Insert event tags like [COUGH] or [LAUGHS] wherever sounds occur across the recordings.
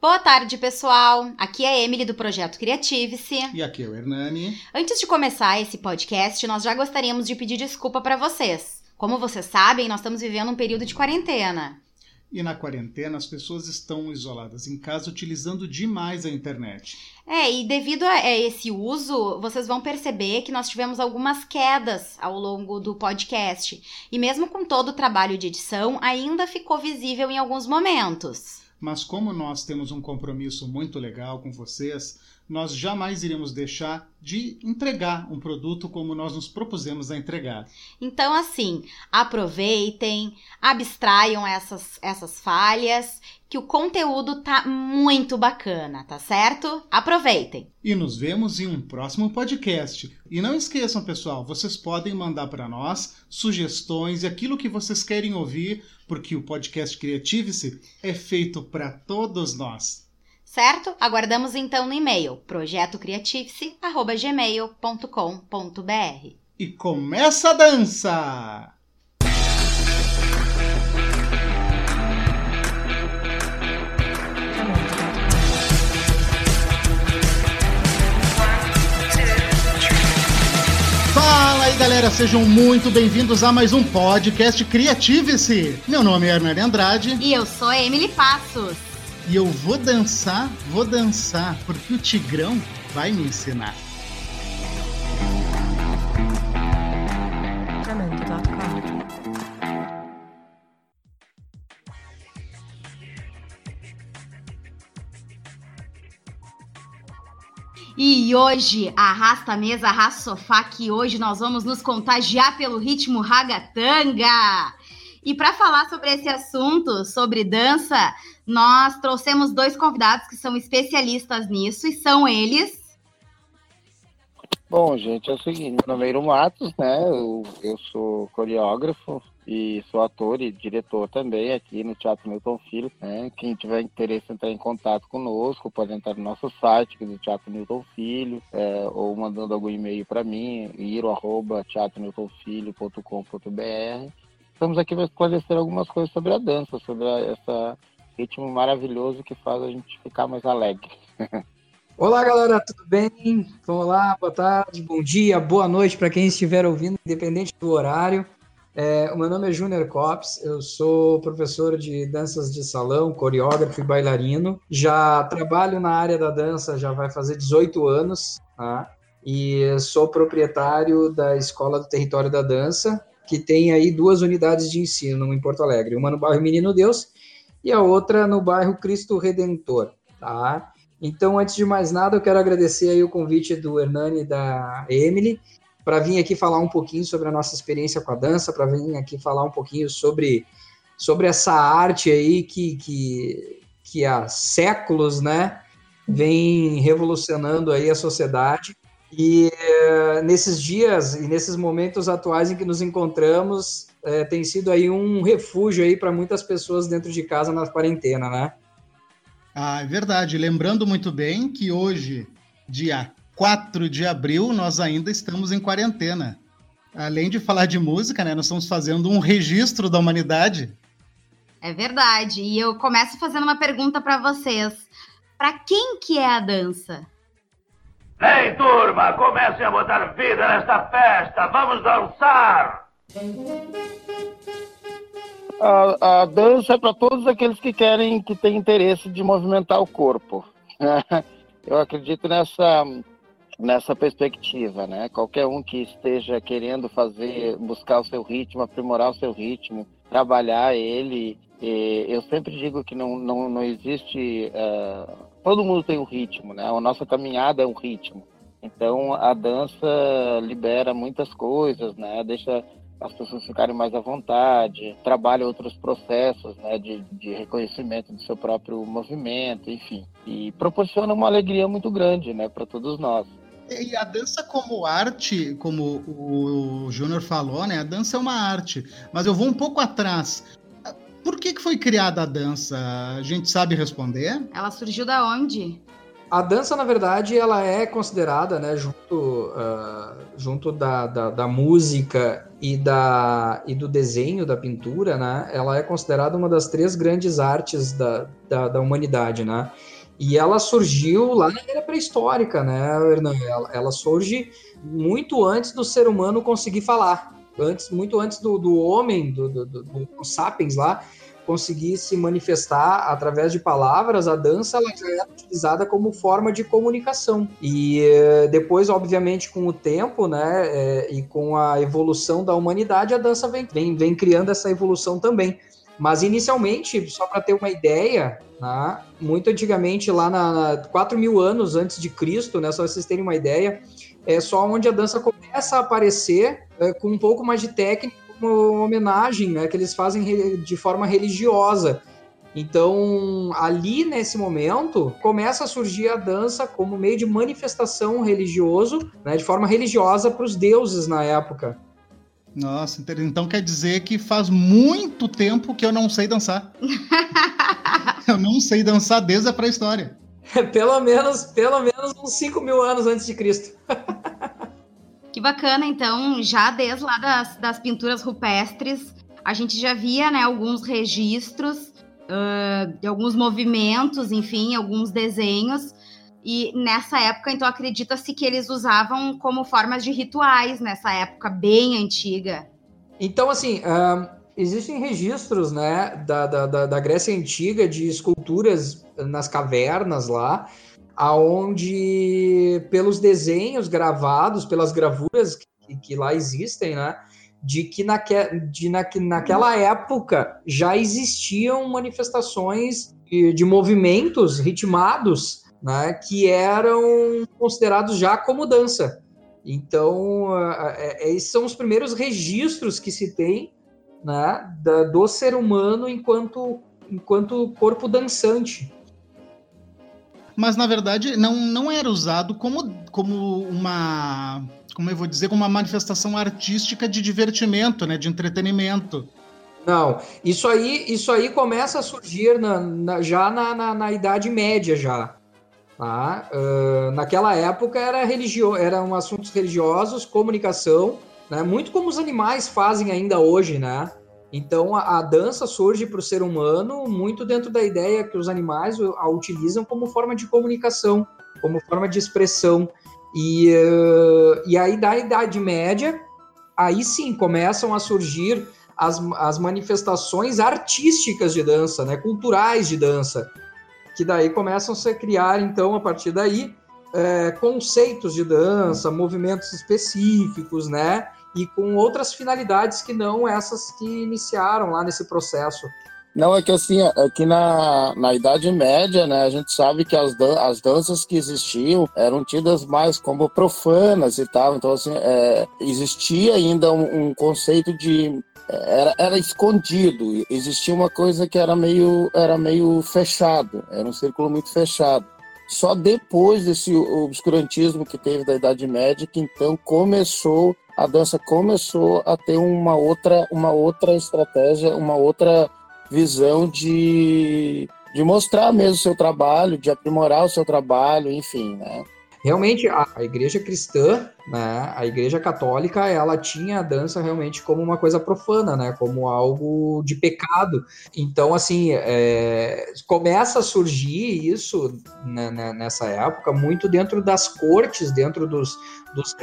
Boa tarde, pessoal. Aqui é a Emily do Projeto Criative-se. E aqui é o Hernani. Antes de começar esse podcast, nós já gostaríamos de pedir desculpa para vocês. Como vocês sabem, nós estamos vivendo um período de quarentena. E na quarentena, as pessoas estão isoladas em casa utilizando demais a internet. É, e devido a esse uso, vocês vão perceber que nós tivemos algumas quedas ao longo do podcast. E mesmo com todo o trabalho de edição, ainda ficou visível em alguns momentos. Mas como nós temos um compromisso muito legal com vocês, nós jamais iremos deixar de entregar um produto como nós nos propusemos a entregar. Então, assim, aproveitem, abstraiam essas, essas falhas, que o conteúdo tá muito bacana, tá certo? Aproveitem! E nos vemos em um próximo podcast. E não esqueçam, pessoal, vocês podem mandar para nós sugestões e aquilo que vocês querem ouvir, porque o podcast Creative-se é feito para todos nós. Certo? Aguardamos então no e-mail projetocriativice@gmail.com.br. E começa a dança! Fala aí galera, sejam muito bem-vindos a mais um podcast Criative-se. Meu nome é Hernani Andrade. E eu sou Emily Passos. E eu vou dançar, vou dançar, porque o Tigrão vai me ensinar. E hoje, arrasta a mesa, arrasta o sofá, que hoje nós vamos nos contagiar pelo ritmo ragatanga. E para falar sobre esse assunto, sobre dança, nós trouxemos dois convidados que são especialistas nisso e são eles. Bom, gente, é o seguinte, meu é Iro Matos, né? Eu, eu sou coreógrafo e sou ator e diretor também aqui no Teatro Milton Filho. Né? Quem tiver interesse em entrar em contato conosco, pode entrar no nosso site, que é do Teatro Milton Filho, é, ou mandando algum e-mail para mim, iro.teatromiltonfilho.com.br. Estamos aqui para esclarecer algumas coisas sobre a dança, sobre esse ritmo maravilhoso que faz a gente ficar mais alegre. [LAUGHS] Olá, galera, tudo bem? Vamos lá, boa tarde, bom dia, boa noite para quem estiver ouvindo, independente do horário. É, o meu nome é Júnior Copes, eu sou professor de danças de salão, coreógrafo e bailarino. Já trabalho na área da dança já vai fazer 18 anos, tá? E sou proprietário da Escola do Território da Dança, que tem aí duas unidades de ensino em Porto Alegre, uma no bairro Menino Deus e a outra no bairro Cristo Redentor, tá? Então, antes de mais nada, eu quero agradecer aí o convite do Hernani e da Emily para vir aqui falar um pouquinho sobre a nossa experiência com a dança, para vir aqui falar um pouquinho sobre, sobre essa arte aí que, que, que há séculos, né, vem revolucionando aí a sociedade. E é, nesses dias e nesses momentos atuais em que nos encontramos, é, tem sido aí um refúgio aí para muitas pessoas dentro de casa na quarentena, né? Ah, é verdade. Lembrando muito bem que hoje, dia 4 de abril, nós ainda estamos em quarentena. Além de falar de música, né, nós estamos fazendo um registro da humanidade. É verdade. E eu começo fazendo uma pergunta para vocês. Para quem que é a dança? Ei, turma, comecem a botar vida nesta festa. Vamos dançar! A, a dança é para todos aqueles que querem, que têm interesse de movimentar o corpo. Eu acredito nessa nessa perspectiva, né? Qualquer um que esteja querendo fazer, buscar o seu ritmo, aprimorar o seu ritmo, trabalhar ele, eu sempre digo que não não, não existe uh, todo mundo tem um ritmo, né? A nossa caminhada é um ritmo. Então a dança libera muitas coisas, né? Deixa as pessoas ficarem mais à vontade, trabalha outros processos né, de, de reconhecimento do seu próprio movimento, enfim. E proporciona uma alegria muito grande né, para todos nós. E a dança como arte, como o Júnior falou, né? A dança é uma arte. Mas eu vou um pouco atrás. Por que, que foi criada a dança? A gente sabe responder? Ela surgiu da onde? A dança, na verdade, ela é considerada, né, junto, uh, junto da, da, da, música e, da, e do desenho, da pintura, né, ela é considerada uma das três grandes artes da, da, da humanidade, né? E ela surgiu lá na era pré-histórica, né, Hernan? Ela, ela, surge muito antes do ser humano conseguir falar, antes, muito antes do, do homem, do, do, do, do sapiens lá, conseguir se manifestar através de palavras, a dança ela já era utilizada como forma de comunicação. E eh, depois, obviamente, com o tempo, né, é, e com a evolução da humanidade, a dança vem, vem, vem criando essa evolução também. Mas inicialmente, só para ter uma ideia, né, muito antigamente, lá na 4 mil anos antes de Cristo, né, só vocês terem uma ideia, é só onde a dança começa a aparecer é, com um pouco mais de técnica uma homenagem né, que eles fazem de forma religiosa. Então, ali nesse momento, começa a surgir a dança como meio de manifestação religioso, né, de forma religiosa para os deuses na época. Nossa, então quer dizer que faz muito tempo que eu não sei dançar. [LAUGHS] eu não sei dançar desde a pré-história. pelo menos, pelo menos uns 5 mil anos antes de Cristo. [LAUGHS] Que bacana, então, já desde lá das, das pinturas rupestres, a gente já via né, alguns registros uh, de alguns movimentos, enfim, alguns desenhos. E nessa época, então, acredita-se que eles usavam como formas de rituais, nessa época bem antiga. Então, assim, existem registros né, da, da, da Grécia Antiga de esculturas nas cavernas lá, aonde pelos desenhos gravados, pelas gravuras que, que lá existem, né, de que naque, de na, naquela época já existiam manifestações de, de movimentos ritmados, né, que eram considerados já como dança. Então, é, esses são os primeiros registros que se tem né, do ser humano enquanto, enquanto corpo dançante mas na verdade não, não era usado como, como uma. Como eu vou dizer, como uma manifestação artística de divertimento, né? De entretenimento. Não, isso aí, isso aí começa a surgir na, na, já na, na, na, Idade Média já. Tá? Uh, naquela época era religio, eram assuntos religiosos, comunicação, né? muito como os animais fazem ainda hoje, né? Então a, a dança surge para o ser humano muito dentro da ideia que os animais a utilizam como forma de comunicação, como forma de expressão. E, uh, e aí da Idade Média, aí sim começam a surgir as, as manifestações artísticas de dança, né, culturais de dança, que daí começam a se criar, então, a partir daí, é, conceitos de dança, movimentos específicos, né? E com outras finalidades que não essas que iniciaram lá nesse processo. Não, é que assim, é que na, na Idade Média, né, a gente sabe que as, dan as danças que existiam eram tidas mais como profanas e tal, então assim, é, existia ainda um, um conceito de era, era escondido, existia uma coisa que era meio, era meio fechado, era um círculo muito fechado. Só depois desse obscurantismo que teve da Idade Média que então começou a dança começou a ter uma outra, uma outra estratégia, uma outra visão de, de mostrar mesmo o seu trabalho, de aprimorar o seu trabalho, enfim, né? Realmente, a, a igreja cristã, né, a igreja católica, ela tinha a dança realmente como uma coisa profana, né, como algo de pecado. Então, assim, é, começa a surgir isso né, né nessa época, muito dentro das cortes, dentro dos, dos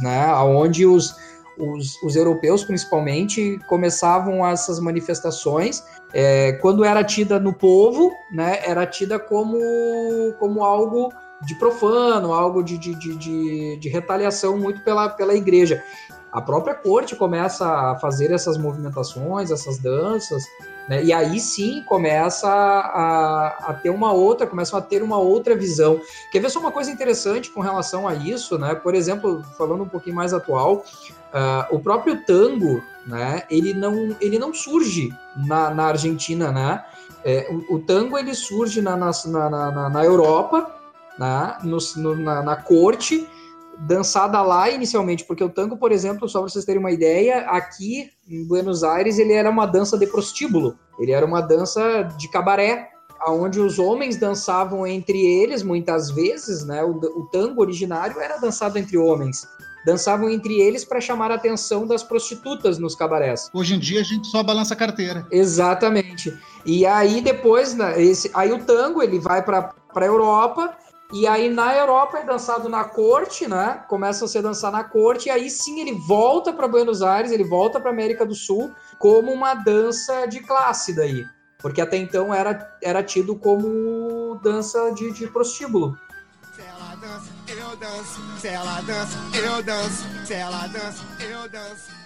né, onde os, os, os, europeus, principalmente, começavam essas manifestações. É, quando era tida no povo, né, era tida como, como algo de profano, algo de, de, de, de, retaliação muito pela, pela igreja. A própria corte começa a fazer essas movimentações, essas danças, né? E aí sim começa a, a, ter uma outra, começam a ter uma outra visão. Quer ver só uma coisa interessante com relação a isso, né? Por exemplo, falando um pouquinho mais atual, uh, o próprio tango, né? Ele não, ele não surge na, na Argentina, né? É, o, o, tango ele surge na, na, na, na Europa, né? No, no, na, na corte dançada lá inicialmente, porque o tango, por exemplo, só para vocês terem uma ideia, aqui em Buenos Aires ele era uma dança de prostíbulo, ele era uma dança de cabaré, onde os homens dançavam entre eles muitas vezes, né? O, o tango originário era dançado entre homens. dançavam entre eles para chamar a atenção das prostitutas nos cabarés. Hoje em dia a gente só balança a carteira. Exatamente. E aí depois, né, esse, aí o tango ele vai para a Europa e aí na Europa é dançado na corte, né? Começa a ser dançar na corte e aí sim ele volta para Buenos Aires, ele volta para América do Sul como uma dança de classe daí, porque até então era, era tido como dança de, de prostíbulo. Se ela dança, eu danço. Se ela dança, eu danço. Se ela dança, eu danço.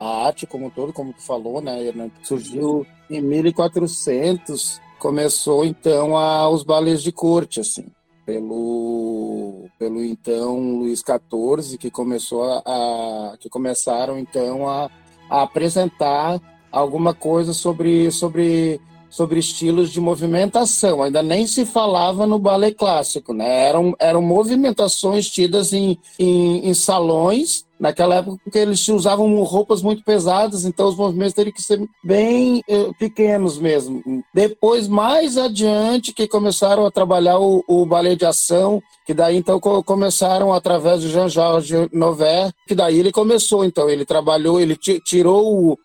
A arte como um todo, como tu falou, né, né surgiu em 1400 começou então a, os balés de corte, assim, pelo, pelo então Luís XIV, que começou a, a que começaram então a, a, apresentar alguma coisa sobre, sobre, sobre estilos de movimentação. Ainda nem se falava no balé clássico, né? Eram, eram movimentações tidas em, em, em salões Naquela época, eles usavam roupas muito pesadas, então os movimentos teriam que ser bem eh, pequenos mesmo. Depois, mais adiante, que começaram a trabalhar o, o balé de ação, que daí então começaram através de Jean-Georges Nover, que daí ele começou, então ele trabalhou, ele tirou, uh,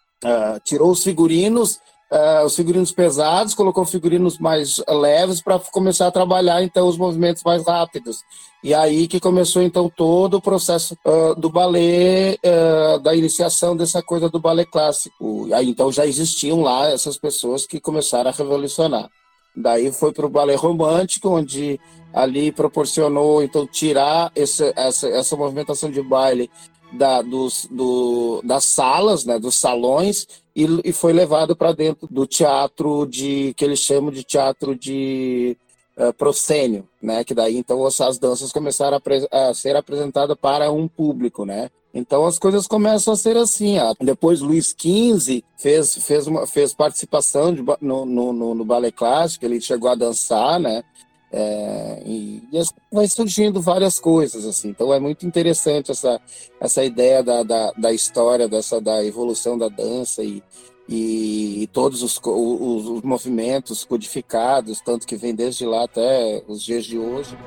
tirou os figurinos uh, os figurinos pesados, colocou figurinos mais leves para começar a trabalhar então os movimentos mais rápidos. E aí que começou então todo o processo uh, do balé, uh, da iniciação dessa coisa do balé clássico. E aí então já existiam lá essas pessoas que começaram a revolucionar. Daí foi para o balé romântico, onde ali proporcionou então tirar esse, essa, essa movimentação de baile da, dos, do, das salas, né, dos salões, e, e foi levado para dentro do teatro de que eles chamam de teatro de uh, proscênio, né, que daí então as danças começaram a, a, ser apresentadas para um público, né. Então as coisas começam a ser assim. Ó. Depois Luiz XV fez, fez, uma, fez participação de, no, no, no, ballet clássico, ele chegou a dançar, né? É, e, e, vai surgindo várias coisas assim. Então é muito interessante essa essa ideia da, da, da história dessa da evolução da dança e, e, e todos os, os, os, movimentos codificados tanto que vem desde lá até os dias de hoje.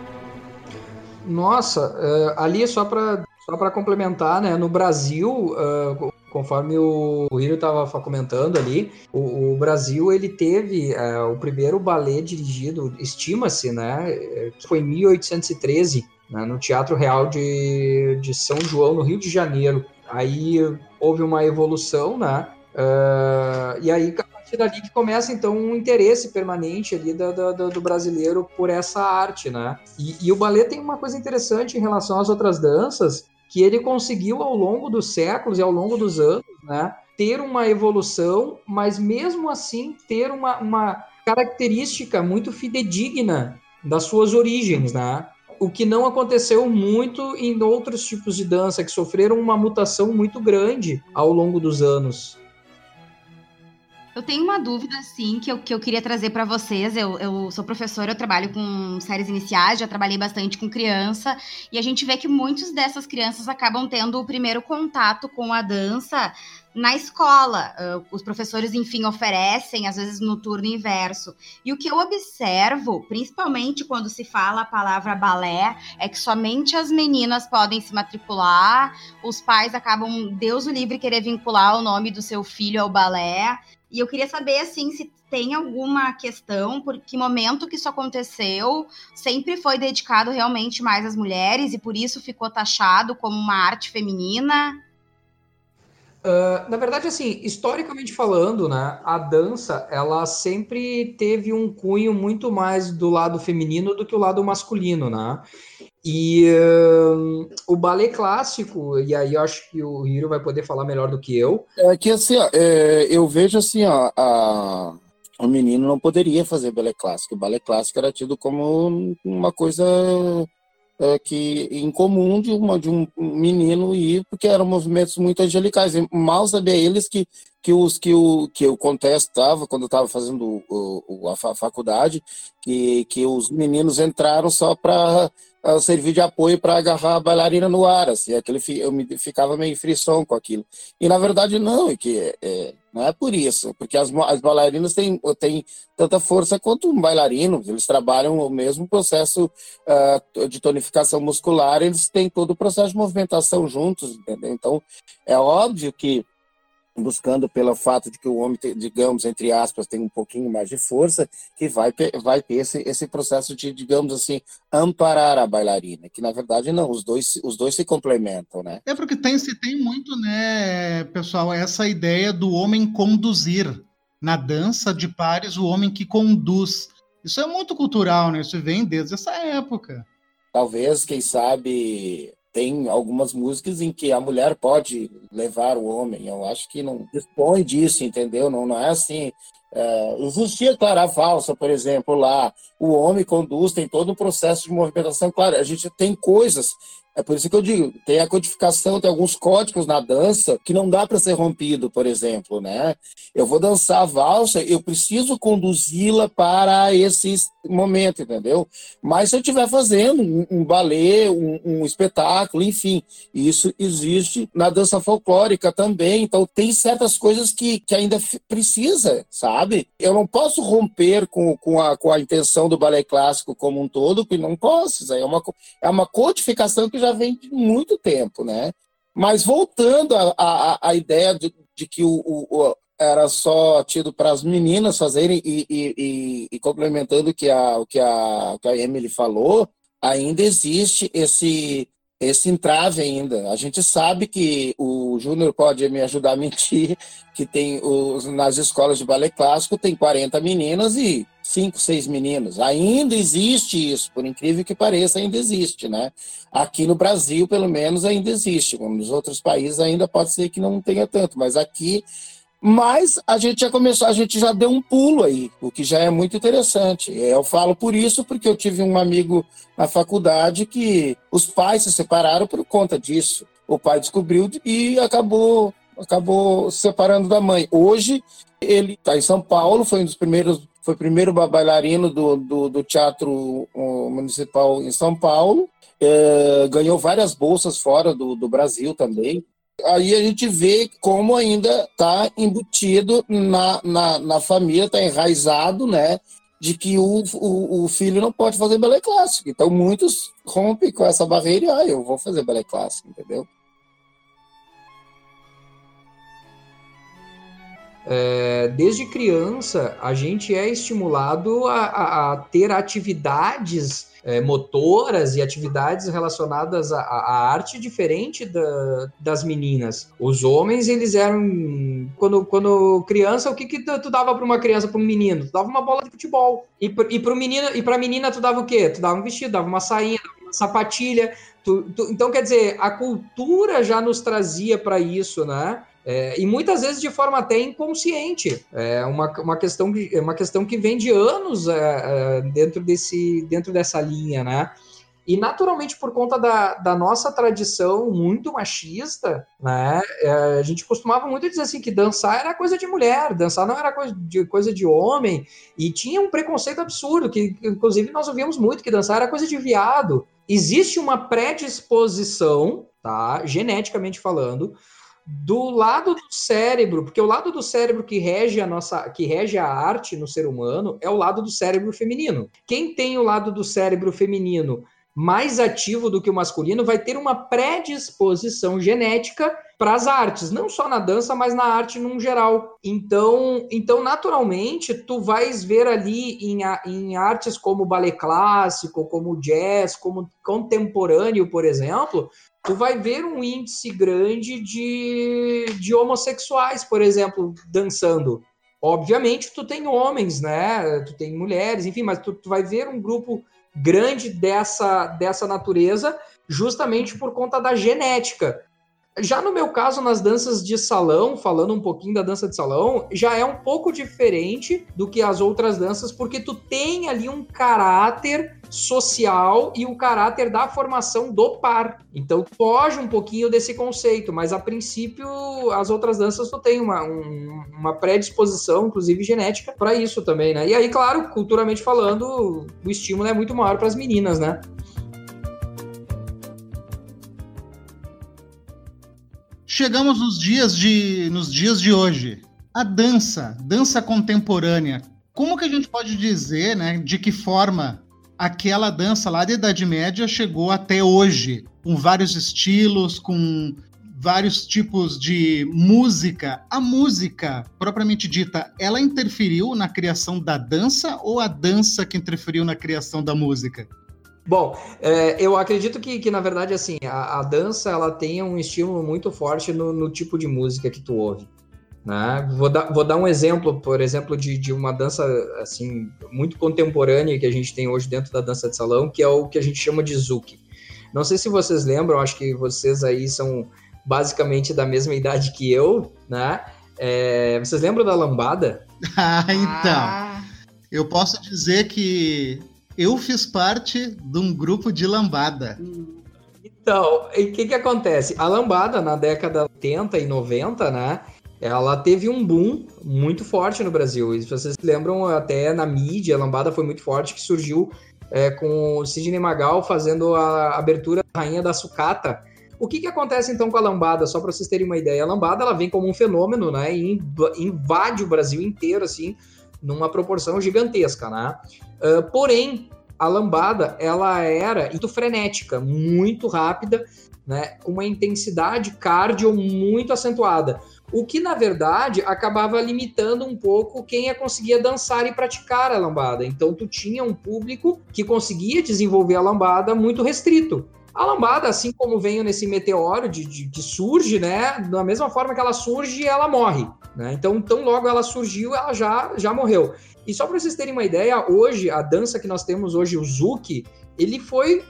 Nossa uh, ali só para só para complementar né no Brasil uh, conforme o Hiro estava comentando ali, o, o, Brasil ele teve uh, o primeiro balé dirigido, estima-se, né, é, foi em 1813, né, no Teatro Real de, de São João, no Rio de Janeiro. Aí houve uma evolução, né, uh, e aí a partir dali que começa então um interesse permanente ali do, do, do brasileiro por essa arte, né. E, e o balé tem uma coisa interessante em relação às outras danças, que ele conseguiu ao longo dos séculos e ao longo dos anos, né, ter uma evolução, mas mesmo assim ter uma, uma característica muito fidedigna das suas origens, né? O que não aconteceu muito em outros tipos de dança que sofreram uma mutação muito grande ao longo dos anos. Eu tenho uma dúvida, assim, que eu, que eu queria trazer para vocês. Eu, eu sou professora, eu trabalho com séries iniciais, já trabalhei bastante com criança, e a gente vê que muitas dessas crianças acabam tendo o primeiro contato com a dança na escola. Uh, os professores, enfim, oferecem, às vezes no turno inverso. E o que eu observo, principalmente quando se fala a palavra balé, é que somente as meninas podem se matricular, os pais acabam, Deus o livre, querer vincular o nome do seu filho ao balé. E eu queria saber, assim, se tem alguma questão, por que momento que isso aconteceu, sempre foi dedicado realmente mais às mulheres e por isso ficou taxado como uma arte feminina? Uh, na verdade, assim, historicamente falando, né, a dança, ela sempre teve um cunho muito mais do lado feminino do que o lado masculino, né? E uh, o balé clássico, e aí eu acho que o Hiro vai poder falar melhor do que eu. É que assim, ó, é, eu vejo assim, ó, a, o menino não poderia fazer balé clássico. O balé clássico era tido como uma coisa é, que incomum de, uma, de um menino ir, porque eram movimentos muito angelicais. E mal sabia eles que, que, os, que, o, que o contexto estava, quando eu estava fazendo o, o, a faculdade, que, que os meninos entraram só para uh, servir de apoio para agarrar a bailarina no ar, assim, aquele, eu me ficava meio frisson com aquilo. E na verdade não, é que é, não é por isso, porque as, as bailarinas têm, têm tanta força quanto um bailarino, eles trabalham o mesmo processo uh, de tonificação muscular, eles têm todo o processo de movimentação juntos, entendeu? Então, é óbvio que buscando pelo fato de que o homem, digamos, entre aspas, tem um pouquinho mais de força, que vai, vai ter esse, esse processo de, digamos assim, amparar a bailarina, que na verdade não, os dois, os dois se complementam, né? É porque tem, se tem muito, né, pessoal, essa ideia do homem conduzir. Na dança de pares, o homem que conduz. Isso é muito cultural, né? Isso vem desde essa época. Talvez, quem sabe, tem algumas músicas em que a mulher pode levar o homem. Eu acho que não dispõe disso, entendeu? Não, não é assim. É, existia Clara Falsa, por exemplo, lá. O homem conduz, tem todo o processo de movimentação. Claro, a gente tem coisas é por isso que eu digo, tem a codificação, tem alguns códigos na dança que não dá para ser rompido, por exemplo, né? Eu vou dançar a valsa, eu preciso conduzi-la para esse momento, entendeu? Mas se eu estiver fazendo um, um balé, um, um, espetáculo, enfim, isso existe na dança folclórica também. Então tem certas coisas que, que ainda precisa, sabe? Eu não posso romper com, com, a, com a intenção do balé clássico como um todo, porque não posso. É uma, é uma codificação que já vem de muito tempo, né? Mas voltando à ideia de, de que o, o, era só tido para as meninas fazerem e, e, e, e, complementando o que a, o que a, que a Emily falou, ainda existe esse esse entrave ainda. A gente sabe que o Júnior pode me ajudar a mentir, que tem os, nas escolas de balé clássico tem 40 meninas e 5, 6 meninos. Ainda existe isso, por incrível que pareça, ainda existe, né? Aqui no Brasil, pelo menos, ainda existe. Nos outros países ainda pode ser que não tenha tanto, mas aqui mas a gente já começou, a gente já deu um pulo aí, o que já é muito interessante. Eu falo por isso porque eu tive um amigo na faculdade que os pais se separaram por conta disso. O pai descobriu e acabou acabou separando da mãe. Hoje ele está em São Paulo, foi um dos primeiros, foi primeiro bailarino do, do, do teatro municipal em São Paulo. É, ganhou várias bolsas fora do, do Brasil também aí a gente vê como ainda está embutido na, na, na família, está enraizado, né? De que o, o, o, filho não pode fazer balé clássico. Então muitos rompem com essa barreira e, ah, eu vou fazer balé clássico, entendeu? É, desde criança, a gente é estimulado a, a, a ter atividades é, motoras e atividades relacionadas à, à arte diferente da, das meninas. Os homens, eles eram. Quando, quando criança, o que, que tu, tu dava para uma criança, para um menino? Tu dava uma bola de futebol. E, e para menina, e a menina, tu dava o quê? Tu dava um vestido, dava uma sainha, dava uma sapatilha. Tu, tu, então, quer dizer, a cultura já nos trazia para isso, né? É, e muitas vezes de forma até inconsciente. É uma, uma, questão, é uma questão que vem de anos é, é, dentro, desse, dentro dessa linha, né? E naturalmente, por conta da, da nossa tradição muito machista, né, é, a gente costumava muito dizer assim que dançar era coisa de mulher, dançar não era coisa de, coisa de homem, e tinha um preconceito absurdo, que inclusive nós ouvimos muito que dançar era coisa de viado. Existe uma predisposição, tá, geneticamente falando, do lado do cérebro, porque o lado do cérebro que rege a nossa, que rege a arte no ser humano é o lado do cérebro feminino. Quem tem o lado do cérebro feminino mais ativo do que o masculino vai ter uma predisposição genética para as artes, não só na dança, mas na arte num geral. Então, então naturalmente, tu vais ver ali em, em artes como balé clássico, como jazz, como contemporâneo, por exemplo, tu vai ver um índice grande de, de homossexuais, por exemplo, dançando. Obviamente, tu tem homens, né? Tu tem mulheres, enfim, mas tu, tu vai ver um grupo grande dessa, dessa natureza justamente por conta da genética. Já no meu caso, nas danças de salão, falando um pouquinho da dança de salão, já é um pouco diferente do que as outras danças, porque tu tem ali um caráter social e o caráter da formação do par. Então foge um pouquinho desse conceito, mas a princípio as outras danças tu tem uma, um, uma predisposição, inclusive genética, para isso também, né? E aí, claro, culturalmente falando, o estímulo é muito maior para as meninas, né? Chegamos nos dias de, nos dias de hoje. A dança, dança contemporânea. Como que a gente pode dizer, né, de que forma aquela dança lá da Idade Média chegou até hoje, com vários estilos, com vários tipos de música. A música, propriamente dita, ela interferiu na criação da dança ou a dança que interferiu na criação da música? Bom, é, eu acredito que, que, na verdade, assim, a, a, dança, ela tem um estímulo muito forte no, no tipo de música que tu ouve. Né? Vou, dar, vou dar um exemplo, por exemplo, de, de uma dança, assim, muito contemporânea que a gente tem hoje dentro da dança de salão, que é o que a gente chama de Zuki. Não sei se vocês lembram, acho que vocês aí são basicamente da mesma idade que eu, né? É, vocês lembram da lambada? [LAUGHS] ah, então. Ah. Eu posso dizer que eu fiz parte de um grupo de lambada. Então, o que que acontece? A lambada, na década 80 e 90, né? Ela teve um boom muito forte no Brasil. E se vocês lembram, até na mídia, a lambada foi muito forte, que surgiu é, com o Sidney Magal fazendo a abertura da Rainha da Sucata. O que, que acontece então com a lambada? Só para vocês terem uma ideia, a lambada ela vem como um fenômeno, né? E invade o Brasil inteiro, assim, numa proporção gigantesca, né? Uh, porém, a lambada ela era muito frenética, muito rápida, né? Com uma intensidade cardio muito acentuada. O que, na verdade, acabava limitando um pouco quem a conseguia dançar e praticar a lambada. Então, tu tinha um público que conseguia desenvolver a lambada muito restrito. A lambada, assim como veio nesse meteoro de, de, que surge, né? Da mesma forma que ela surge, ela morre. Né? Então, tão logo ela surgiu, ela já, já morreu. E só para vocês terem uma ideia, hoje, a dança que nós temos hoje, o Zouk, ele foi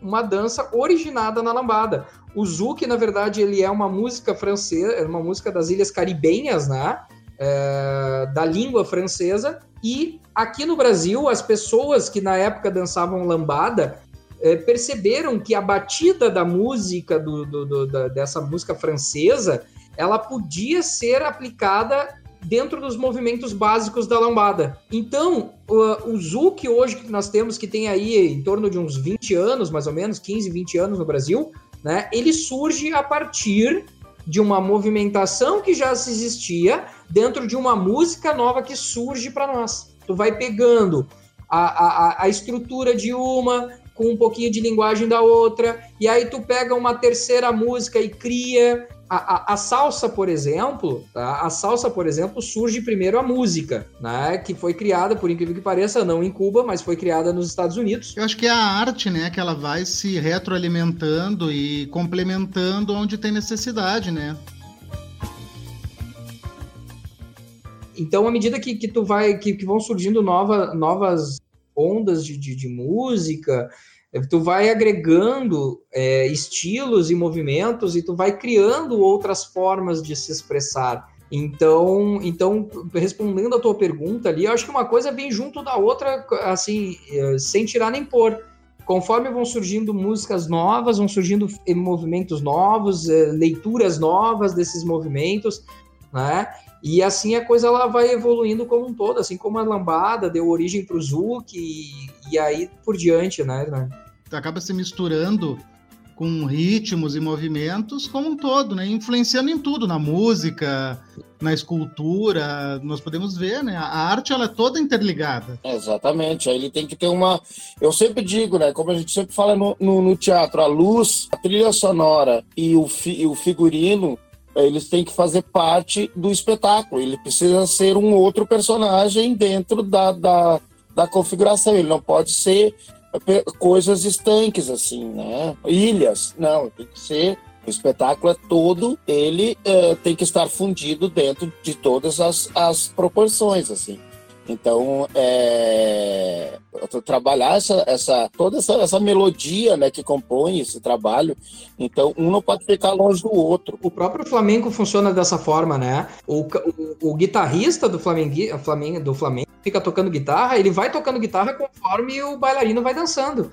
uma dança originada na lambada. O Zouk, na verdade, ele é uma música francesa, é uma música das Ilhas Caribenhas, né? É, da língua francesa. E aqui no Brasil, as pessoas que na época dançavam lambada, é, perceberam que a batida da música, do, do, do, da, dessa música francesa, ela podia ser aplicada dentro dos movimentos básicos da lambada. Então, o, o Zouk hoje que nós temos, que tem aí em torno de uns 20 anos, mais ou menos, 15, 20 anos no Brasil, né, ele surge a partir de uma movimentação que já existia dentro de uma música nova que surge para nós. Tu vai pegando a, a, a estrutura de uma, com um pouquinho de linguagem da outra, e aí tu pega uma terceira música e cria. A, a, a salsa, por exemplo, tá? a salsa, por exemplo, surge primeiro a música, né? Que foi criada, por incrível que pareça, não em Cuba, mas foi criada nos Estados Unidos. Eu acho que é a arte, né? Que ela vai se retroalimentando e complementando onde tem necessidade, né? Então, à medida que, que tu vai, que, que vão surgindo nova, novas ondas de, de, de música, tu vai agregando é, estilos e movimentos e tu vai criando outras formas de se expressar. Então, então, respondendo a tua pergunta ali, eu acho que uma coisa vem junto da outra, assim, eh, sem tirar nem pôr. Conforme vão surgindo músicas novas, vão surgindo movimentos novos, leituras novas desses movimentos, né? E assim a coisa ela vai evoluindo como um todo, assim como a lambada deu origem para o Zouk e, e, aí por diante, né, né? Acaba se misturando com ritmos e movimentos como um todo, né? Influenciando em tudo, na música, na escultura, nós podemos ver, né? A arte ela é toda interligada. Exatamente. Aí ele tem que ter uma. Eu sempre digo, né? Como a gente sempre fala no, no, no teatro, a luz, a trilha sonora e o, fi, e o figurino eles têm que fazer parte do espetáculo. Ele precisa ser um outro personagem dentro da, da, da configuração. Ele não pode ser coisas estanques, assim, né? Ilhas. Não, tem que ser. O espetáculo é todo, ele uh, tem que estar fundido dentro de todas as, as proporções, assim. Então, é, trabalhar essa, essa, toda essa, essa melodia né, que compõe esse trabalho, então um não pode ficar longe do outro. O próprio flamenco funciona dessa forma, né? O, o, o guitarrista do Flamengo, do Flamengo fica tocando guitarra, ele vai tocando guitarra conforme o bailarino vai dançando.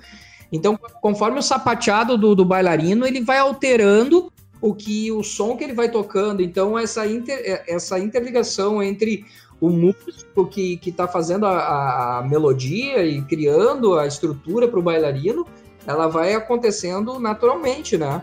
Então, conforme o sapateado do, do bailarino, ele vai alterando o que o som que ele vai tocando. Então, essa, inter, essa interligação entre o músico que está fazendo a, a, melodia e criando a estrutura para o bailarino, ela vai acontecendo naturalmente, né?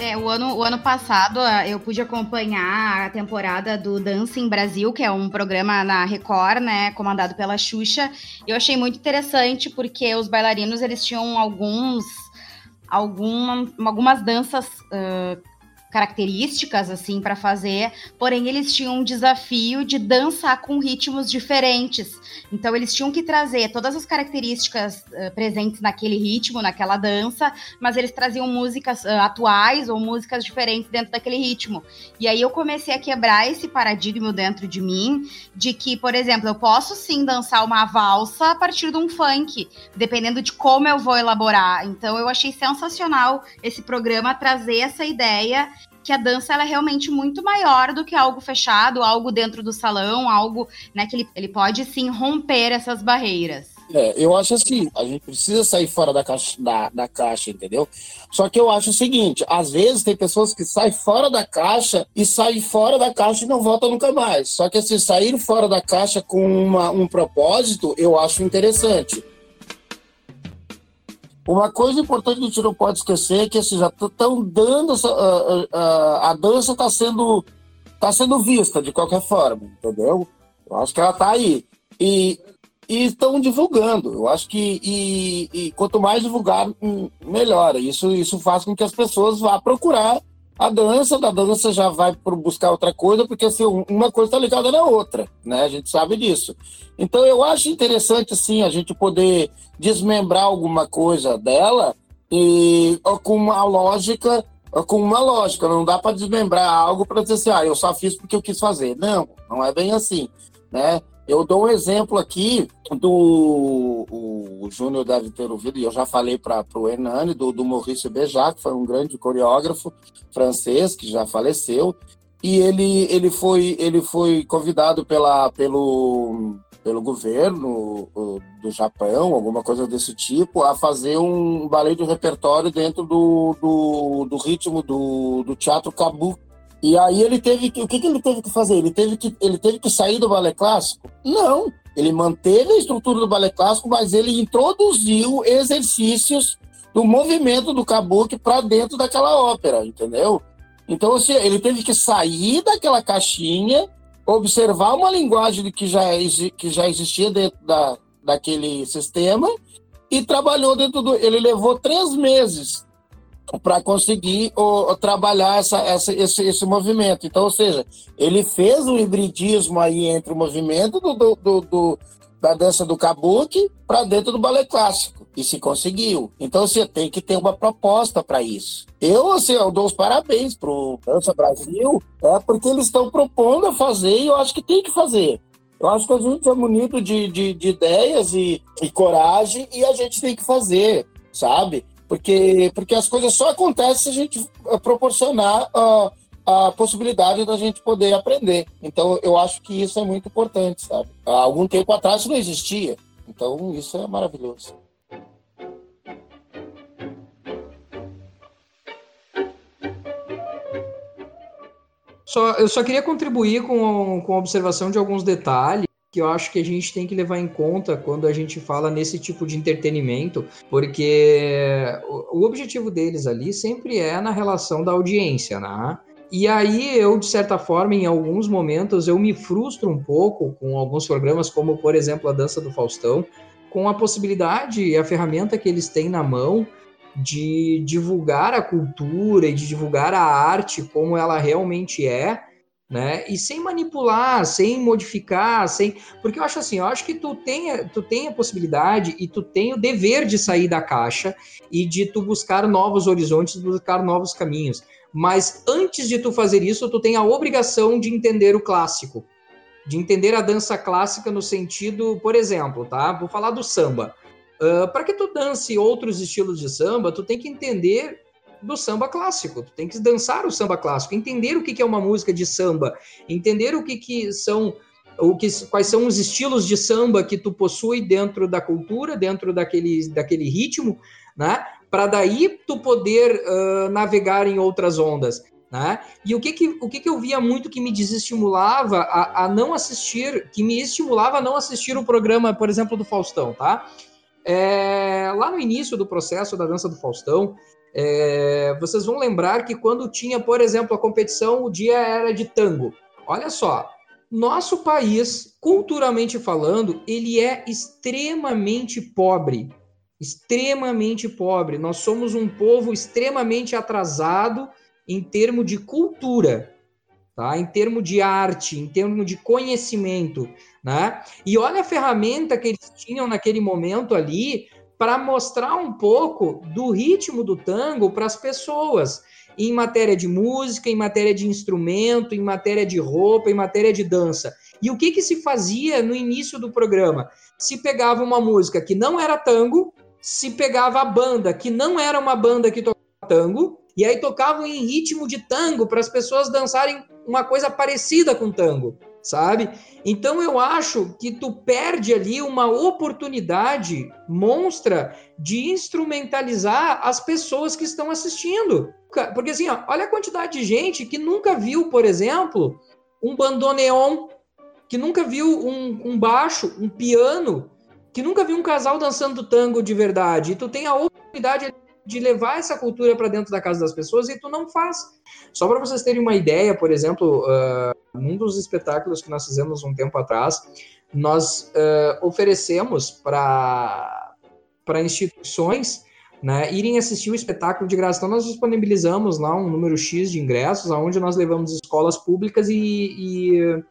É, o ano, o ano passado ah, eu pude acompanhar a temporada do Dança em Brasil, que é um programa na Record, né, comandado pela Xuxa. Eu achei muito interessante porque os bailarinos eles tinham alguns alguma, algumas danças uh, características assim para fazer, porém eles tinham um desafio de dançar com ritmos diferentes. Então eles tinham que trazer todas as características uh, presentes naquele ritmo, naquela dança, mas eles traziam músicas uh, atuais ou músicas diferentes dentro daquele ritmo. E aí eu comecei a quebrar esse paradigma dentro de mim de que, por exemplo, eu posso sim dançar uma valsa a partir de um funk, dependendo de como eu vou elaborar. Então eu achei sensacional esse programa trazer essa ideia que a dança é realmente muito maior do que algo fechado, algo dentro do salão, algo né, que ele, ele pode sim romper essas barreiras. É, eu acho assim, a gente precisa sair fora da caixa, da, da caixa, entendeu? Só que eu acho o seguinte, às vezes tem pessoas que saem fora da caixa e saem fora da caixa e não voltam nunca mais. Só que se assim, sair fora da caixa com uma, um propósito, eu acho interessante. Uma coisa importante que a gente não pode esquecer é que assim, já estão dando. Essa, a, a, dança está sendo, tá sendo vista de qualquer forma, entendeu? Eu acho que ela está aí. E estão divulgando. Eu acho que e, e, quanto mais divulgar, melhor. Isso, isso faz com que as pessoas vá procurar a dança, da dança já vai por buscar outra coisa, porque assim, uma coisa está ligada na outra, né? A gente sabe disso. Então eu acho interessante assim a gente poder desmembrar alguma coisa dela e com uma lógica, com uma lógica, não dá para desmembrar algo para dizer assim, ah, eu só fiz porque eu quis fazer. Não, não é bem assim, né? Eu dou um exemplo aqui do. O, Júnior deve ter ouvido, e eu já falei para o Hernani, do, do Maurice Bejar, que foi um grande coreógrafo francês, que já faleceu. E ele, ele, foi, ele foi convidado pela, pelo, pelo governo do Japão, alguma coisa desse tipo, a fazer um balé de repertório dentro do, do, do ritmo do, do teatro kabuki e aí ele teve que. O que, que ele teve que fazer? Ele teve que, ele teve que sair do balé clássico? Não. Ele manteve a estrutura do balé clássico, mas ele introduziu exercícios do movimento do kabuki para dentro daquela ópera, entendeu? Então, assim, ele teve que sair daquela caixinha, observar uma linguagem que já, que já existia dentro da, daquele sistema e trabalhou dentro do. Ele levou três meses para conseguir o, trabalhar essa, essa, esse, esse movimento. Então, ou seja, ele fez um hibridismo aí entre o movimento do, do, do, do da dança do kabuki para dentro do balé clássico. E se conseguiu. Então você tem que ter uma proposta para isso. Eu, assim, eu dou os parabéns pro Dança Brasil, é, porque eles estão propondo a fazer e eu acho que tem que fazer. Eu acho que a gente é munido de, de, de ideias e, e coragem e a gente tem que fazer, sabe? Porque, porque as coisas só acontecem se a gente eh, proporcionar a, a possibilidade da gente poder aprender. Então, eu acho que isso é muito importante, sabe? Há algum tempo atrás não existia. Então, isso é maravilhoso. Só, eu só queria contribuir com, com a observação de alguns detalhes que eu acho que a gente tem que levar em conta quando a gente fala nesse tipo de entretenimento, porque o, objetivo deles ali sempre é na relação da audiência, né? E aí eu, de certa forma, em alguns momentos, eu me frustro um pouco com alguns programas, como, por exemplo, a Dança do Faustão, com a possibilidade e a ferramenta que eles têm na mão de divulgar a cultura e de divulgar a arte como ela realmente é, né? E sem manipular, sem modificar, sem. Porque eu acho assim, eu acho que tu tem, tu tem a possibilidade e tu tem o dever de sair da caixa e de tu buscar novos horizontes, buscar novos caminhos. Mas antes de tu fazer isso, tu tem a obrigação de entender o clássico. De entender a dança clássica no sentido, por exemplo, tá? Vou falar do samba. Uh, para que tu dance outros estilos de samba, tu tem que entender do samba clássico. Tu tem que dançar o samba clássico, entender o que é uma música de samba, entender o que, que são o que, quais são os estilos de samba que tu possui dentro da cultura, dentro daquele, daquele ritmo, né? Para daí tu poder uh, navegar em outras ondas. Né? E o que que, o que que eu via muito que me desestimulava a, a não assistir, que me estimulava a não assistir o programa, por exemplo, do Faustão, tá? É, lá no início do processo da dança do Faustão, É, vocês vão lembrar que quando tinha, por exemplo, a competição, o dia era de tango. Olha só, nosso país, culturalmente falando, ele é extremamente pobre. Extremamente pobre. Nós somos um povo extremamente atrasado em termos de cultura, tá? em termos de arte, em termos de conhecimento. Né? E olha a ferramenta que eles tinham naquele momento ali para mostrar um pouco do ritmo do tango para as pessoas em matéria de música, em matéria de instrumento, em matéria de roupa, em matéria de dança. E o que, que se fazia no início do programa? Se pegava uma música que não era tango, se pegava a banda que não era uma banda que tocava tango, e aí tocavam em ritmo de tango para as pessoas dançarem uma coisa parecida com tango, sabe? Então eu acho que tu perde ali uma oportunidade monstra de instrumentalizar as pessoas que estão assistindo. Porque assim, ó, olha a quantidade de gente que nunca viu, por exemplo, um bandoneon, que nunca viu um, um baixo, um piano, que nunca viu um casal dançando tango de verdade. E tu tem a oportunidade de levar essa cultura para dentro da casa das pessoas e tu não faz. Só para vocês terem uma ideia, por exemplo, uh, num dos espetáculos que nós fizemos um tempo atrás, nós uh, oferecemos para instituições né, irem assistir o espetáculo de graça. Então, nós disponibilizamos lá um número X de ingressos, aonde nós levamos escolas públicas e, e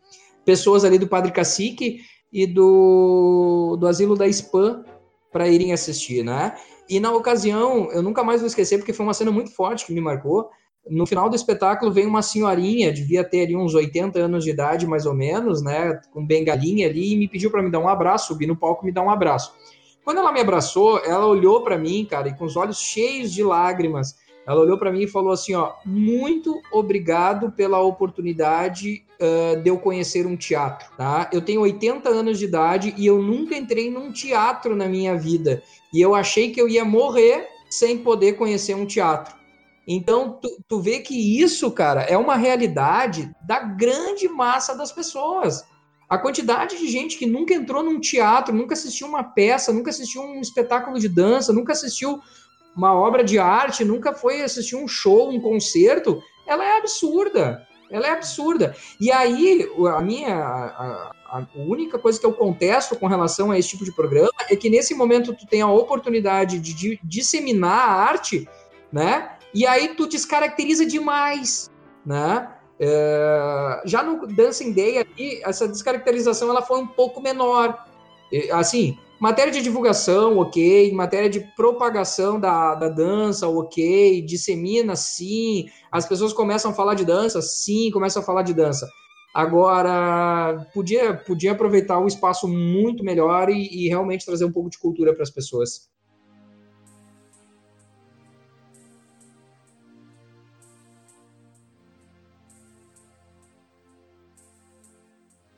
pessoas ali do Padre Cacique e do, do Asilo da Spam para irem assistir, né? E na ocasião, eu nunca mais vou esquecer, porque foi uma cena muito forte que me marcou. No final do espetáculo vem uma senhorinha, devia ter ali uns 80 anos de idade, mais ou menos, né? Com bengalinha ali, e me pediu para me dar um abraço, subir no palco me dar um abraço. Quando ela me abraçou, ela olhou para mim, cara, e com os olhos cheios de lágrimas, ela olhou para mim e falou assim: ó, muito obrigado pela oportunidade uh, de eu conhecer um teatro, tá? Eu tenho 80 anos de idade e eu nunca entrei num teatro na minha vida. E eu achei que eu ia morrer sem poder conhecer um teatro. Então, tu, tu vê que isso, cara, é uma realidade da grande massa das pessoas. A quantidade de gente que nunca entrou num teatro, nunca assistiu uma peça, nunca assistiu um espetáculo de dança, nunca assistiu uma obra de arte, nunca foi assistir um show, um concerto, ela é absurda. Ela é absurda. E aí, a minha. A, a, única coisa que eu contesto com relação a esse tipo de programa é que nesse momento tu tem a oportunidade de, de disseminar a arte, né? E aí tu descaracteriza demais, né? É, já no Dancing Day essa descaracterização ela foi um pouco menor. Assim, matéria de divulgação, ok. Matéria de propagação da, da dança, ok. Dissemina, sim. As pessoas começam a falar de dança, sim, começam a falar de dança. Agora, podia, podia aproveitar o espaço muito melhor e, e realmente trazer um pouco de cultura para as pessoas.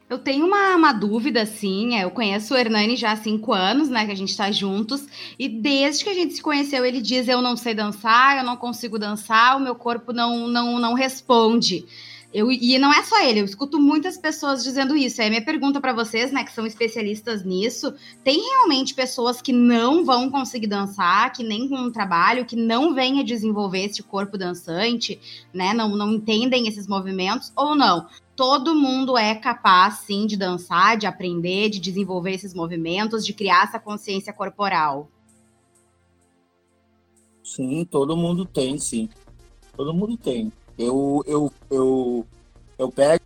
Eu tenho uma, uma dúvida, assim. É, eu conheço o Hernani já há cinco anos, né? Que a gente está juntos. E desde que a gente se conheceu, ele diz: Eu não sei dançar, eu não consigo dançar, o meu corpo não, não, não responde. Eu, e não é só ele, eu escuto muitas pessoas dizendo isso. Aí minha pergunta para vocês, né, que são especialistas nisso, tem realmente pessoas que não vão conseguir dançar, que nem com um trabalho, que não vêm a desenvolver esse corpo dançante, né, não, não entendem esses movimentos ou não? Todo mundo é capaz, sim, de dançar, de aprender, de desenvolver esses movimentos, de criar essa consciência corporal. Sim, todo mundo tem, sim. Todo mundo tem. Eu, eu, eu, eu pego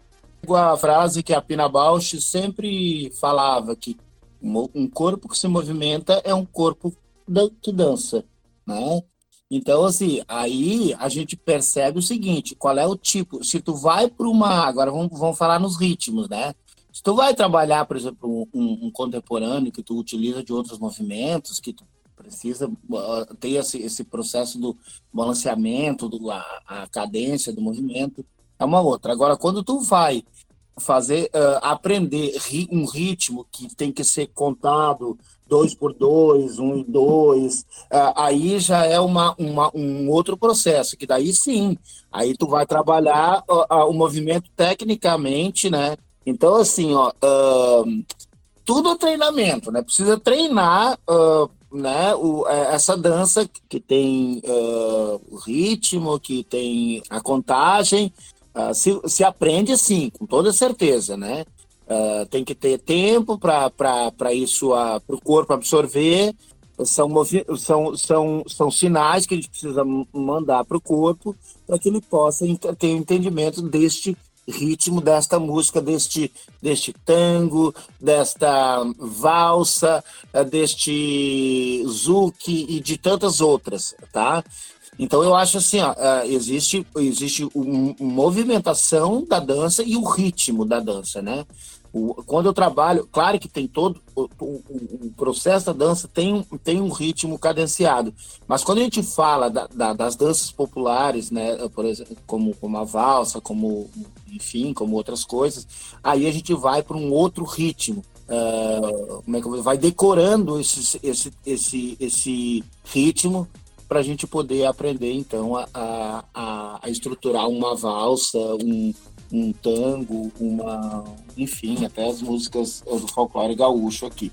a frase que a Pina Bausch sempre falava, que um corpo que se movimenta é um corpo que dança, né? Então, assim, aí a gente percebe o seguinte, qual é o tipo, se tu vai para uma, agora vamos, vamos falar nos ritmos, né? Se tu vai trabalhar, por exemplo, um, um contemporâneo que tu utiliza de outros movimentos, que tu precisa uh, ter esse, esse processo do balanceamento, do, a, a cadência do movimento, é uma outra. Agora, quando tu vai fazer, uh, aprender ri, um ritmo que tem que ser contado, dois por dois, um e dois, ah, aí já é uma, uma, um outro processo, que daí sim, aí tu vai trabalhar uh, o movimento tecnicamente, né? Então, assim, ó, uh, tudo é treinamento, né? Precisa treinar uh, né, o, é, essa dança que tem uh, o ritmo, que tem a contagem, uh, se, se aprende sim, com toda certeza, né? Uh, tem que ter tempo para isso, para o corpo absorver. São, são, são, são sinais que a gente precisa mandar para o corpo para que ele possa ter o entendimento deste ritmo desta música, deste, deste tango, desta valsa, deste zouk e de tantas outras, tá? Então eu acho assim, ó, eh, existe existe uma movimentação da dança e o ritmo da dança, né? O, quando eu trabalho, claro que tem todo o, o, o, processo da dança tem, tem um ritmo cadenciado, mas quando a gente fala da, da, das danças populares, né, por exemplo, como, como a valsa, como enfim, como outras coisas, aí a gente vai para um outro ritmo. Uh, como é que vai decorando esse, esse, esse, esse ritmo para a gente poder aprender então a, a, a estruturar uma valsa, um, um tango, uma, enfim, até as músicas do folclore gaúcho aqui.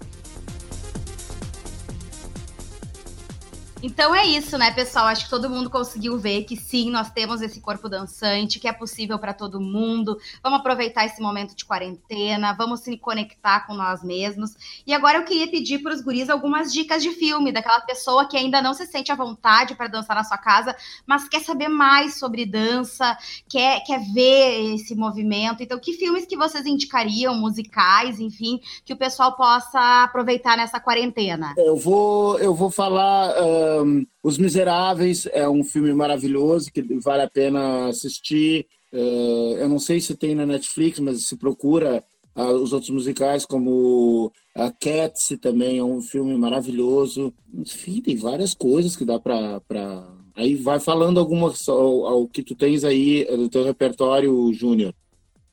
Então é isso, né, pessoal? Acho que todo mundo conseguiu ver que sim, nós temos esse corpo dançante, que é possível para todo mundo. Vamos aproveitar esse momento de quarentena, vamos se conectar com nós mesmos. E agora eu queria pedir para os guris algumas dicas de filme, daquela pessoa que ainda não se sente à vontade para dançar na sua casa, mas quer saber mais sobre dança, quer, quer ver esse movimento. Então, que filmes que vocês indicariam, musicais, enfim, que o pessoal possa aproveitar nessa quarentena? Eu vou, eu vou falar. Uh um, Os Miseráveis é um filme maravilhoso que vale a pena assistir. Uh, eu não sei se tem na Netflix, mas se procura uh, os outros musicais, como a Cats também é um filme maravilhoso. Enfim, tem várias coisas que dá para. Pra... Aí vai falando algumas ao, ao que tu tens aí do teu repertório, Júnior.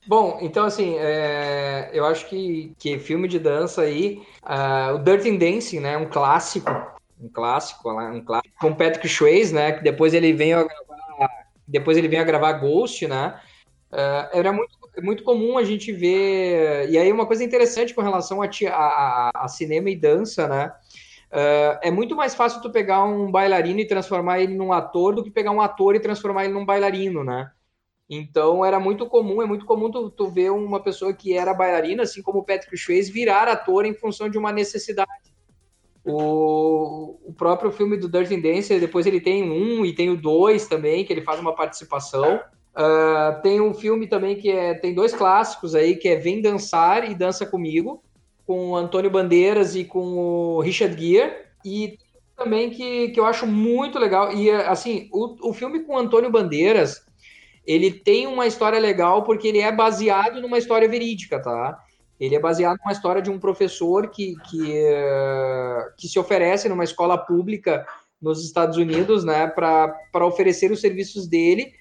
Bom, então assim, é, eu acho que, que filme de dança aí, uh, o Dirty Dancing, né, um clássico, um clássico, um clássico com Patrick Swayze, né? Que depois ele veio a gravar, depois ele veio a gravar Ghost, né? Uh, era muito, muito comum a gente ver. E aí, uma coisa interessante com relação a, a, a cinema e dança, né? Uh, é muito mais fácil tu pegar um bailarino e transformar ele num ator do que pegar um ator e transformar ele num bailarino, né? Então era muito comum, é muito comum tu, tu ver uma pessoa que era bailarina, assim como o Patrick Swayze, virar ator em função de uma necessidade. O, o próprio filme do Dirty Dancer, depois ele tem um e tem o dois também, que ele faz uma participação. Uh, tem um filme também que é, tem dois clássicos aí, que é Vem Dançar e Dança Comigo, com o Antônio Bandeiras e com o Richard Gere. E também que, que eu acho muito legal. E assim, o, o filme com o Antônio Bandeiras, ele tem uma história legal porque ele é baseado numa história verídica, tá? Ele é baseado numa história de um professor que, que, uh, que se oferece numa escola pública nos Estados Unidos, né, para oferecer os serviços dele.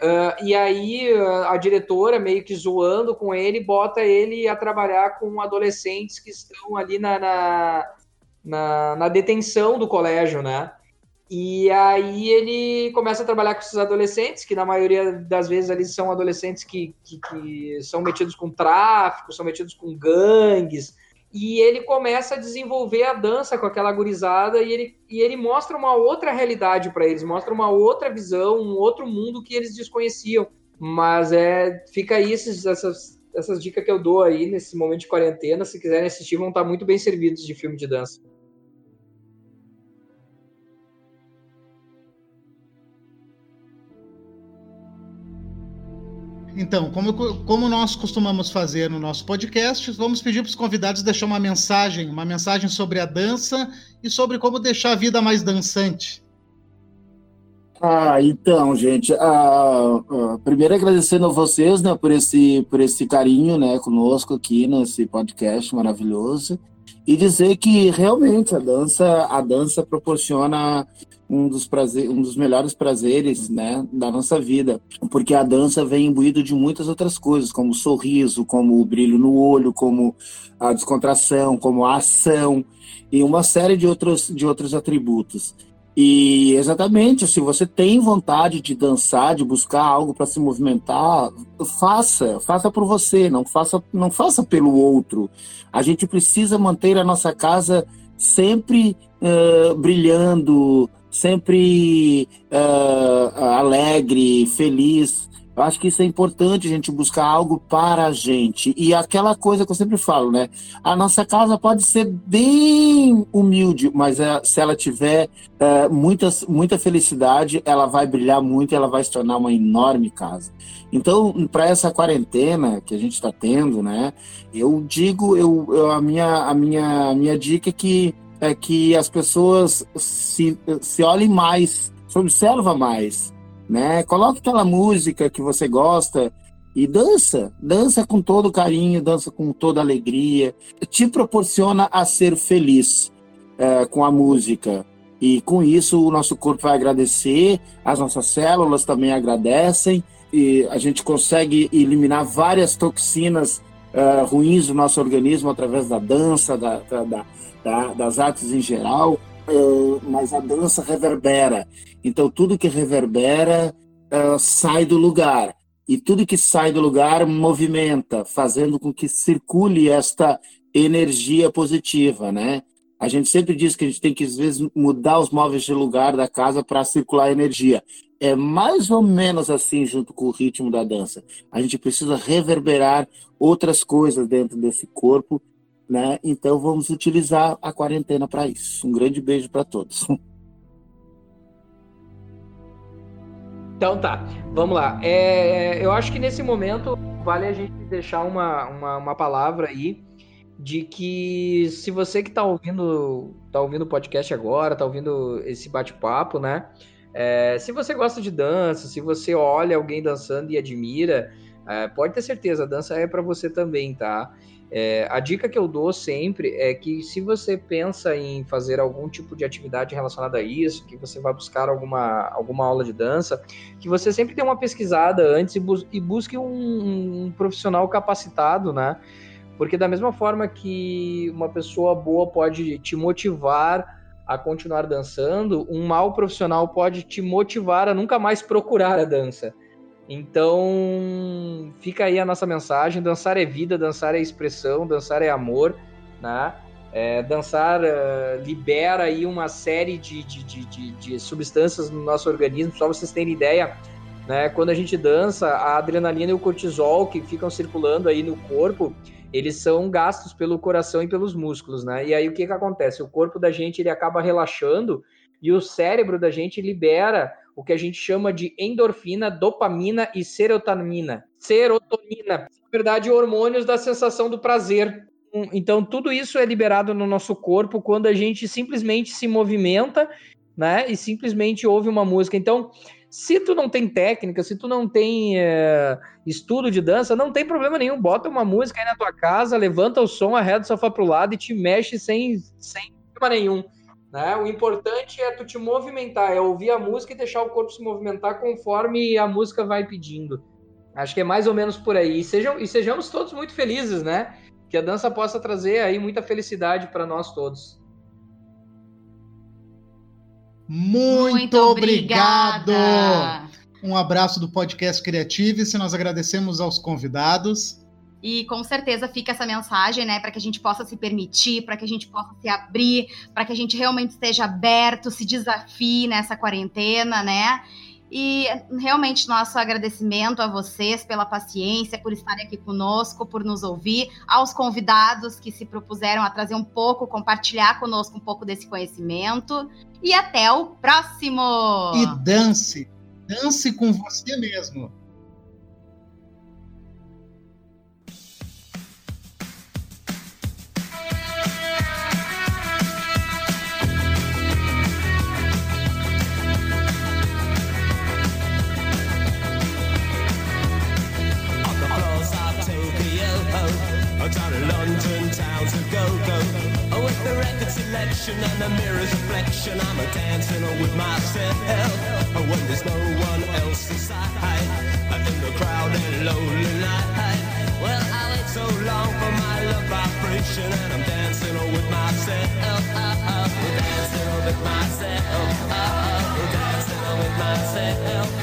Uh, e aí uh, a diretora, meio que zoando com ele, bota ele a trabalhar com adolescentes que estão ali na, na, na, na detenção do colégio, né? E aí ele começa a trabalhar com esses adolescentes, que na maioria das vezes ali são adolescentes que, que, que, são metidos com tráfico, são metidos com gangues. E ele começa a desenvolver a dança com aquela gurizada e ele, e ele mostra uma outra realidade para eles, mostra uma outra visão, um outro mundo que eles desconheciam. Mas é fica aí esses, essas, essas dicas que eu dou aí nesse momento de quarentena. Se quiserem assistir, vão estar muito bem servidos de filme de dança. Então, como, como nós costumamos fazer no nosso podcast, vamos pedir para os convidados deixar uma mensagem, uma mensagem sobre a dança e sobre como deixar a vida mais dançante. Ah, então, gente, ah, ah, primeiro agradecendo a vocês, né, por esse, por esse carinho, né, conosco aqui nesse podcast maravilhoso e dizer que realmente a dança, a dança proporciona um dos, prazer, um dos melhores prazeres né, da nossa vida, porque a dança vem imbuído de muitas outras coisas, como o sorriso, como o brilho no olho, como a descontração, como a ação e uma série de outros, de outros atributos. E exatamente, se você tem vontade de dançar, de buscar algo para se movimentar, faça, faça por você, não faça, não faça pelo outro. A gente precisa manter a nossa casa sempre uh, brilhando, sempre uh, alegre, feliz. Eu acho que isso é importante, a gente buscar algo para a gente. E aquela coisa que eu sempre falo, né? A nossa casa pode ser bem humilde, mas é, se ela tiver é, muita, muita felicidade, ela vai brilhar muito e ela vai se tornar uma enorme casa. Então, para essa quarentena que a gente está tendo, né? Eu digo, eu, eu, a, minha, a, minha, a minha dica é que, é que as pessoas se, se olhem mais, se observa mais né? Coloque aquela música que você gosta e dança, dança com todo carinho, dança com toda alegria, te proporciona a ser feliz é, com a música. E com isso o nosso corpo vai agradecer, as nossas células também agradecem, e a gente consegue eliminar várias toxinas uh, ruins do nosso organismo através da dança, da, da, da, das artes em geral. Uh, mas a dança reverbera. Então, tudo que reverbera uh, sai do lugar. E tudo que sai do lugar movimenta, fazendo com que circule esta energia positiva, né? A gente sempre diz que a gente tem que, às vezes, mudar os móveis de lugar da casa para circular energia. É mais ou menos assim, junto com o ritmo da dança. A gente precisa reverberar outras coisas dentro desse corpo, né? Então, vamos utilizar a quarentena para isso. Um grande beijo para todos. [LAUGHS] Então tá, vamos lá. É, eu acho que nesse momento vale a gente deixar uma, uma, uma palavra aí de que se você que está ouvindo tá ouvindo o podcast agora, está ouvindo esse bate-papo, né? É, se você gosta de dança, se você olha alguém dançando e admira, é, pode ter certeza, a dança é para você também, tá? É, a dica que eu dou sempre é que se você pensa em fazer algum tipo de atividade relacionada a isso, que você vai buscar alguma, alguma aula de dança, que você sempre dê uma pesquisada antes e, bus e busque um, um, profissional capacitado, né? Porque da mesma forma que uma pessoa boa pode te motivar a continuar dançando, um mau profissional pode te motivar a nunca mais procurar a dança. Então, fica aí a nossa mensagem: dançar é vida, dançar é expressão, dançar é amor, né? É, dançar uh, libera aí uma série de, de, de, de, substâncias no nosso organismo, só vocês terem ideia, né? Quando a gente dança, a adrenalina e o cortisol que ficam circulando aí no corpo, eles são gastos pelo coração e pelos músculos, né? E aí o que que acontece? O corpo da gente ele acaba relaxando e o cérebro da gente libera o que a gente chama de endorfina, dopamina e serotonina. Serotonina, na verdade, hormônios da sensação do prazer. Então, tudo isso é liberado no nosso corpo quando a gente simplesmente se movimenta, né? E simplesmente ouve uma música. Então, se tu não tem técnica, se tu não tem é, estudo de dança, não tem problema nenhum. Bota uma música aí na tua casa, levanta o som, arreda o sofá pro lado e te mexe sem, sem problema nenhum. Né? O importante é tu te movimentar, é ouvir a música e deixar o corpo se movimentar conforme a música vai pedindo. Acho que é mais ou menos por aí. E, sejam, e sejamos todos muito felizes, né? Que a dança possa trazer aí muita felicidade para nós todos. Muito, muito obrigado! Obrigada. Um abraço do podcast Criative. Se nós agradecemos aos convidados. E com certeza fica essa mensagem, né, para que a gente possa se permitir, para que a gente possa se abrir, para que a gente realmente esteja aberto, se desafie nessa quarentena, né? E realmente nosso agradecimento a vocês pela paciência, por estarem aqui conosco, por nos ouvir, aos convidados que se propuseram a trazer um pouco, compartilhar conosco um pouco desse conhecimento. E até o próximo! E dance! Dance com você mesmo! selection and the mirror's reflection. I'm a dancing with myself when there's no one else inside. In the crowd and lonely night. Well, I wait so long for my love vibration and I'm dancing with myself. Uh, uh, uh, dancing with myself. Dancing with myself.